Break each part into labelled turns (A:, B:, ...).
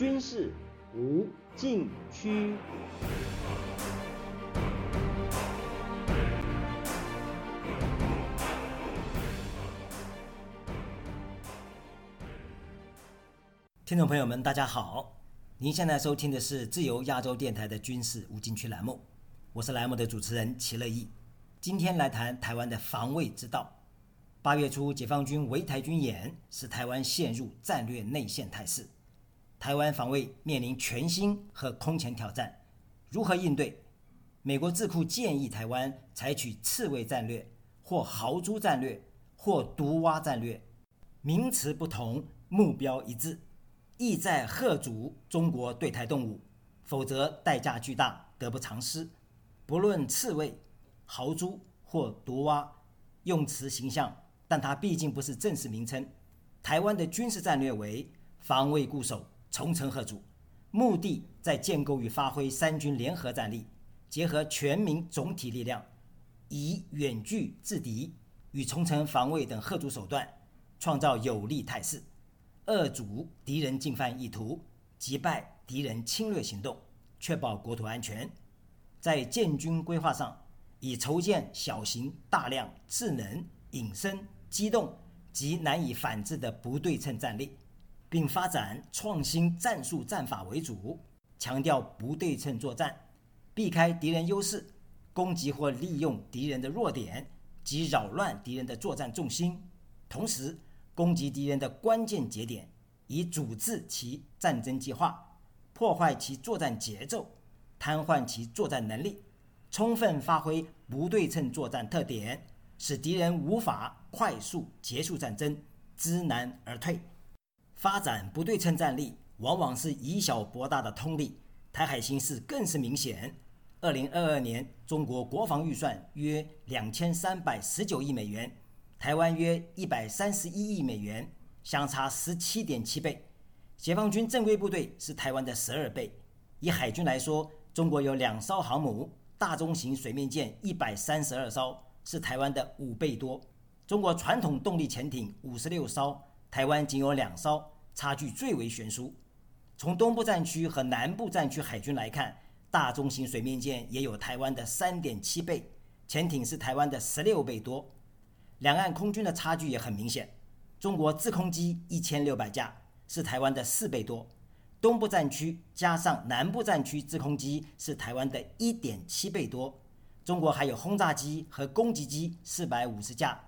A: 军事无禁区。
B: 听众朋友们，大家好！您现在收听的是自由亚洲电台的军事无禁区栏目，我是栏目的主持人齐乐意。今天来谈台湾的防卫之道。八月初，解放军围台军演使台湾陷入战略内线态势，台湾防卫面临全新和空前挑战。如何应对？美国智库建议台湾采取刺猬战略，或豪猪战略，或毒蛙战略，名词不同，目标一致，意在吓阻中国对台动武，否则代价巨大，得不偿失。不论刺猬、豪猪或毒蛙，用词形象。但它毕竟不是正式名称。台湾的军事战略为防卫固守、重城贺主，目的在建构与发挥三军联合战力，结合全民总体力量，以远距制敌与重城防卫等贺主手段，创造有利态势，遏阻敌人进犯意图，击败敌人侵略行动，确保国土安全。在建军规划上，以筹建小型、大量、智能、隐身。机动及难以反制的不对称战力，并发展创新战术战法为主，强调不对称作战，避开敌人优势，攻击或利用敌人的弱点及扰乱敌人的作战重心，同时攻击敌人的关键节点，以阻滞其战争计划，破坏其作战节奏，瘫痪其作战能力，充分发挥不对称作战特点。使敌人无法快速结束战争，知难而退。发展不对称战力，往往是以小博大的通例。台海形势更是明显。二零二二年，中国国防预算约两千三百十九亿美元，台湾约一百三十一亿美元，相差十七点七倍。解放军正规部队是台湾的十二倍。以海军来说，中国有两艘航母，大中型水面舰一百三十二艘。是台湾的五倍多。中国传统动力潜艇五十六艘，台湾仅有两艘，差距最为悬殊。从东部战区和南部战区海军来看，大中型水面舰也有台湾的三点七倍，潜艇是台湾的十六倍多。两岸空军的差距也很明显，中国制空机一千六百架，是台湾的四倍多。东部战区加上南部战区制空机是台湾的一点七倍多。中国还有轰炸机和攻击机四百五十架，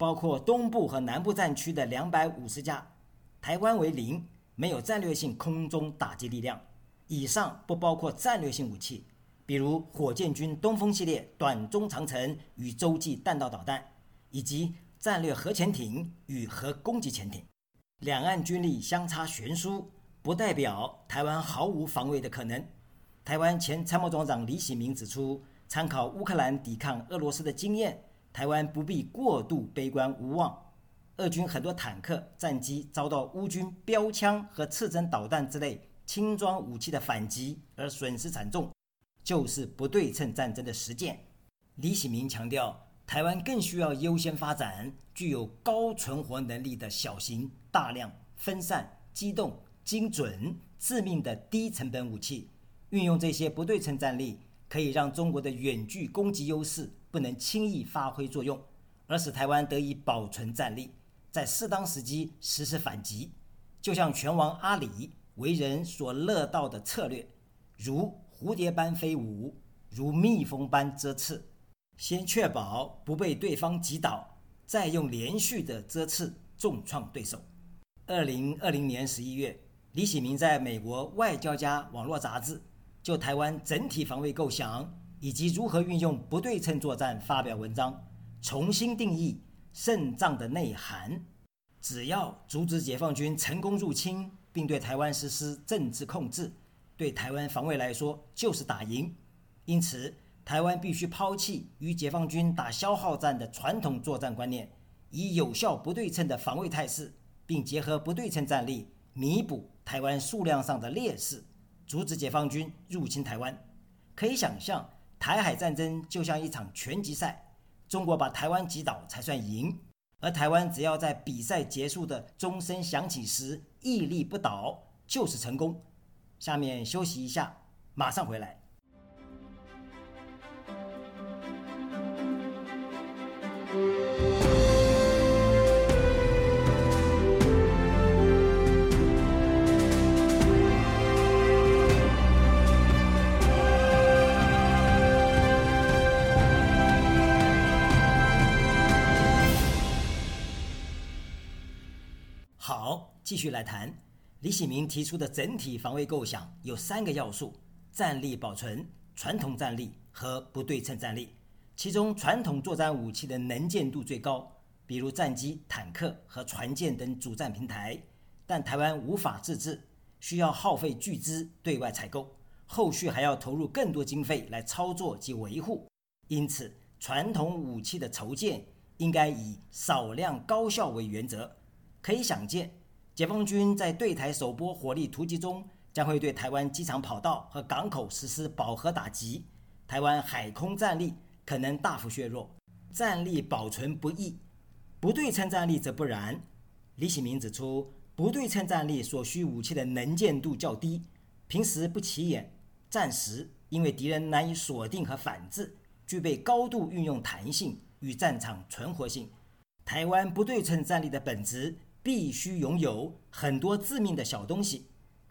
B: 包括东部和南部战区的两百五十架。台湾为零，没有战略性空中打击力量。以上不包括战略性武器，比如火箭军东风系列短中长程与洲际弹道导弹，以及战略核潜艇与核攻击潜艇。两岸军力相差悬殊，不代表台湾毫无防卫的可能。台湾前参谋总长李喜明指出。参考乌克兰抵抗俄罗斯的经验，台湾不必过度悲观无望。俄军很多坦克、战机遭到乌军标枪和刺针导弹之类轻装武器的反击而损失惨重，就是不对称战争的实践。李喜明强调，台湾更需要优先发展具有高存活能力的小型、大量、分散、机动、精准、致命的低成本武器，运用这些不对称战力。可以让中国的远距攻击优势不能轻易发挥作用，而使台湾得以保存战力，在适当时机实施反击，就像拳王阿里为人所乐道的策略，如蝴蝶般飞舞，如蜜蜂般蛰刺，先确保不被对方击倒，再用连续的蛰刺重创对手。二零二零年十一月，李喜明在美国外交家网络杂志。就台湾整体防卫构想以及如何运用不对称作战发表文章，重新定义胜仗的内涵。只要阻止解放军成功入侵，并对台湾实施政治控制，对台湾防卫来说就是打赢。因此，台湾必须抛弃与解放军打消耗战的传统作战观念，以有效不对称的防卫态势，并结合不对称战力弥补台湾数量上的劣势。阻止解放军入侵台湾，可以想象，台海战争就像一场拳击赛，中国把台湾击倒才算赢，而台湾只要在比赛结束的钟声响起时屹立不倒，就是成功。下面休息一下，马上回来。继续来谈李喜明提出的整体防卫构想有三个要素：战力保存、传统战力和不对称战力。其中，传统作战武器的能见度最高，比如战机、坦克和船舰等主战平台，但台湾无法自制，需要耗费巨资对外采购，后续还要投入更多经费来操作及维护。因此，传统武器的筹建应该以少量高效为原则。可以想见，解放军在对台首波火力突击中，将会对台湾机场跑道和港口实施饱和打击，台湾海空战力可能大幅削弱，战力保存不易。不对称战力则不然。李喜明指出，不对称战力所需武器的能见度较低，平时不起眼，战时因为敌人难以锁定和反制，具备高度运用弹性与战场存活性。台湾不对称战力的本质。必须拥有很多致命的小东西，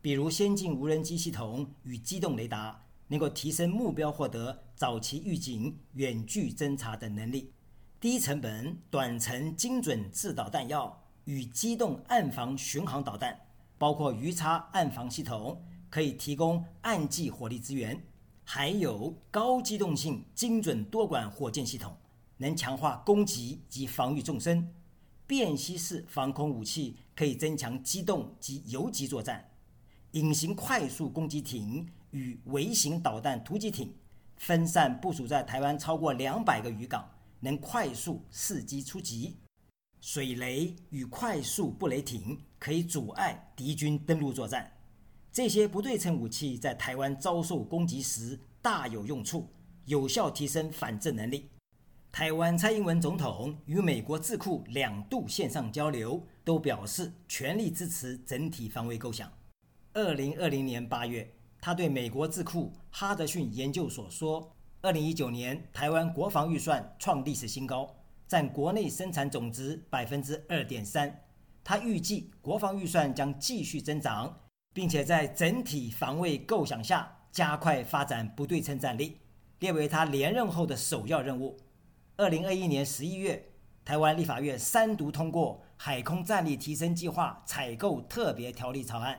B: 比如先进无人机系统与机动雷达，能够提升目标获得早期预警、远距侦察等能力；低成本、短程精准制导弹药与机动暗防巡航导弹，包括鱼叉暗防系统，可以提供暗击火力支援；还有高机动性精准多管火箭系统，能强化攻击及防御纵深。便携式防空武器可以增强机动及游击作战，隐形快速攻击艇与微型导弹突击艇分散部署在台湾超过两百个渔港，能快速伺机出击。水雷与快速布雷艇可以阻碍敌军登陆作战。这些不对称武器在台湾遭受攻击时大有用处，有效提升反制能力。台湾蔡英文总统与美国智库两度线上交流，都表示全力支持整体防卫构想。二零二零年八月，他对美国智库哈德逊研究所说：“二零一九年台湾国防预算创历史新高，占国内生产总值百分之二点三。他预计国防预算将继续增长，并且在整体防卫构想下加快发展不对称战力，列为他连任后的首要任务。”二零二一年十一月，台湾立法院三读通过《海空战力提升计划采购特别条例草案》，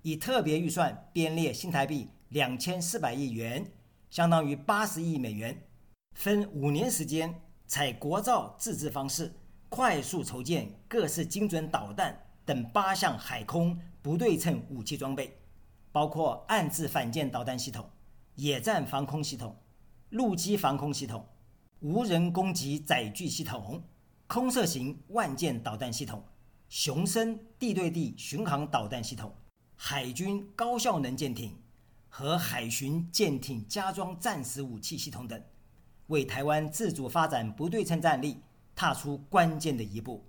B: 以特别预算编列新台币两千四百亿元，相当于八十亿美元，分五年时间，采国造自制方式，快速筹建各式精准导弹等八项海空不对称武器装备，包括暗制反舰导弹系统、野战防空系统、陆基防空系统。无人攻击载具系统、空射型万箭导弹系统、雄升地对地巡航导弹系统、海军高效能舰艇和海巡舰艇加装战时武器系统等，为台湾自主发展不对称战力踏出关键的一步。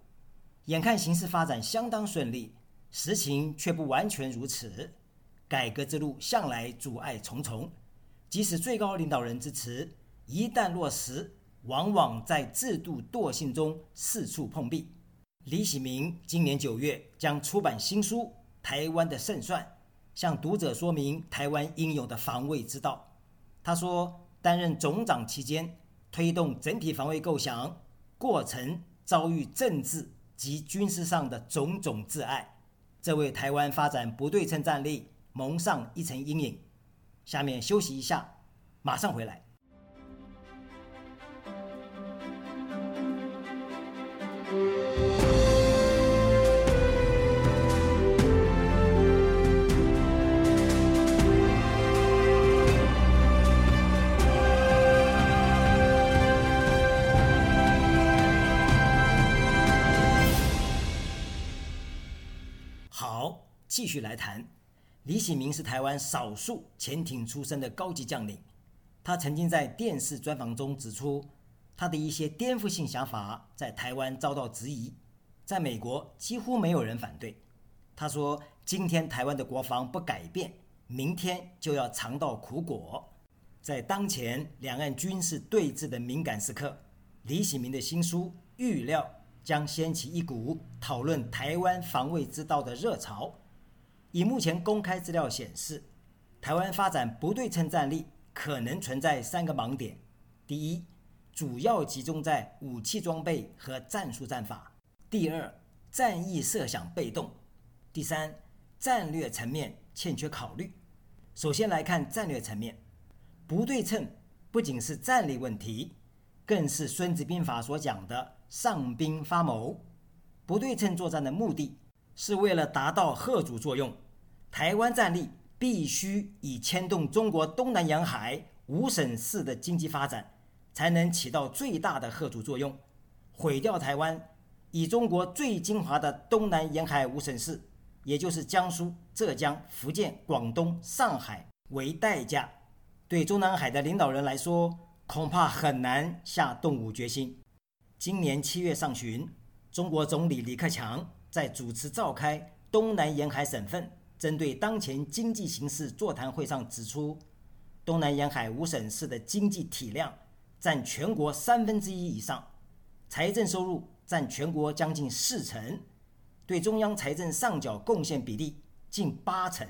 B: 眼看形势发展相当顺利，实情却不完全如此。改革之路向来阻碍重重，即使最高领导人支持，一旦落实。往往在制度惰性中四处碰壁。李喜明今年九月将出版新书《台湾的胜算》，向读者说明台湾应有的防卫之道。他说，担任总长期间，推动整体防卫构想过程遭遇政治及军事上的种种挚碍，这为台湾发展不对称战力蒙上一层阴影。下面休息一下，马上回来。续来谈。李喜明是台湾少数潜艇出身的高级将领，他曾经在电视专访中指出。他的一些颠覆性想法在台湾遭到质疑，在美国几乎没有人反对。他说：“今天台湾的国防不改变，明天就要尝到苦果。在当前两岸军事对峙的敏感时刻，李喜明的新书预料将掀起一股讨论台湾防卫之道的热潮。以目前公开资料显示，台湾发展不对称战力可能存在三个盲点：第一，主要集中在武器装备和战术战法；第二，战役设想被动；第三，战略层面欠缺考虑。首先来看战略层面，不对称不仅是战力问题，更是《孙子兵法》所讲的“上兵发谋”。不对称作战的目的。是为了达到贺主作用，台湾战力必须以牵动中国东南沿海五省市的经济发展，才能起到最大的贺主作用。毁掉台湾，以中国最精华的东南沿海五省市，也就是江苏、浙江、福建、广东、上海为代价，对中南海的领导人来说，恐怕很难下动武决心。今年七月上旬，中国总理李克强。在主持召开东南沿海省份针对当前经济形势座谈会上指出，东南沿海五省市的经济体量占全国三分之一以上，财政收入占全国将近四成，对中央财政上缴贡献比例近八成，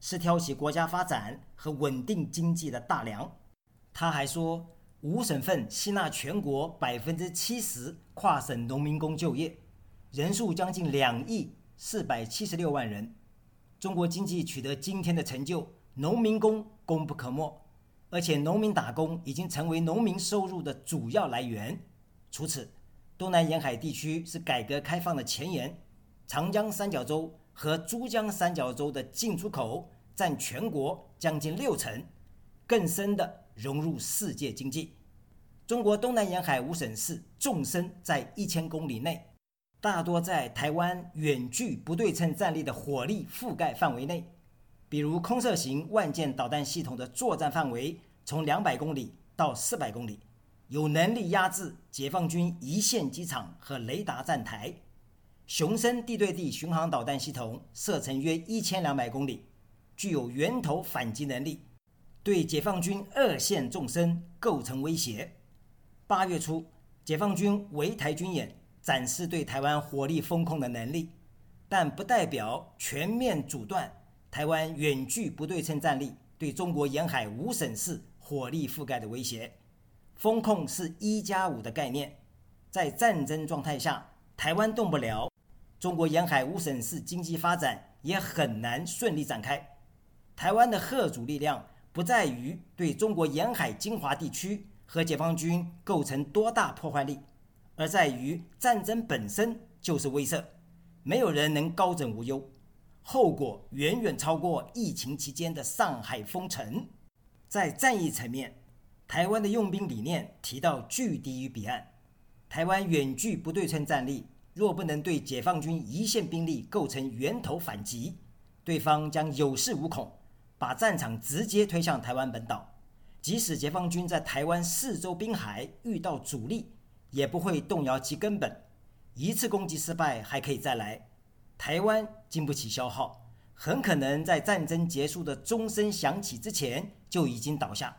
B: 是挑起国家发展和稳定经济的大梁。他还说，五省份吸纳全国百分之七十跨省农民工就业。人数将近两亿四百七十六万人，中国经济取得今天的成就，农民工功不可没，而且农民打工已经成为农民收入的主要来源。除此，东南沿海地区是改革开放的前沿，长江三角洲和珠江三角洲的进出口占全国将近六成，更深地融入世界经济。中国东南沿海五省市纵深在一千公里内。大多在台湾远距不对称战力的火力覆盖范围内，比如空射型万箭导弹系统的作战范围从两百公里到四百公里，有能力压制解放军一线机场和雷达站台。雄升地对地巡航导弹系统射程约一千两百公里，具有源头反击能力，对解放军二线纵深构成威胁。八月初，解放军围台军演。展示对台湾火力封控的能力，但不代表全面阻断台湾远距不对称战力对中国沿海五省市火力覆盖的威胁。封控是一加五的概念，在战争状态下，台湾动不了，中国沿海五省市经济发展也很难顺利展开。台湾的贺主力量不在于对中国沿海精华地区和解放军构成多大破坏力。而在于战争本身就是威慑，没有人能高枕无忧，后果远远超过疫情期间的上海封城。在战役层面，台湾的用兵理念提到拒敌于彼岸，台湾远距不对称战力若不能对解放军一线兵力构成源头反击，对方将有恃无恐，把战场直接推向台湾本岛。即使解放军在台湾四周滨海遇到阻力，也不会动摇其根本，一次攻击失败还可以再来。台湾经不起消耗，很可能在战争结束的钟声响起之前就已经倒下。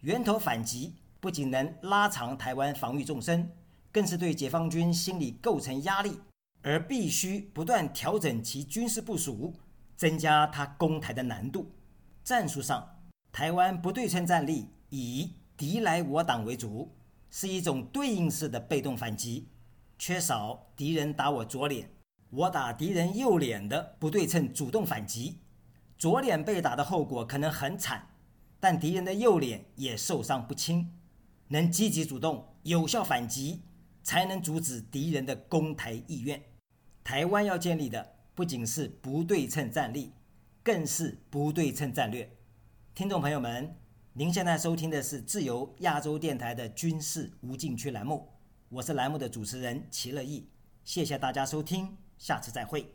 B: 源头反击不仅能拉长台湾防御纵深，更是对解放军心理构成压力，而必须不断调整其军事部署，增加他攻台的难度。战术上，台湾不对称战力以敌来我挡为主。是一种对应式的被动反击，缺少敌人打我左脸，我打敌人右脸的不对称主动反击。左脸被打的后果可能很惨，但敌人的右脸也受伤不轻。能积极主动、有效反击，才能阻止敌人的攻台意愿。台湾要建立的不仅是不对称战力，更是不对称战略。听众朋友们。您现在收听的是自由亚洲电台的军事无禁区栏目，我是栏目的主持人齐乐意，谢谢大家收听，下次再会。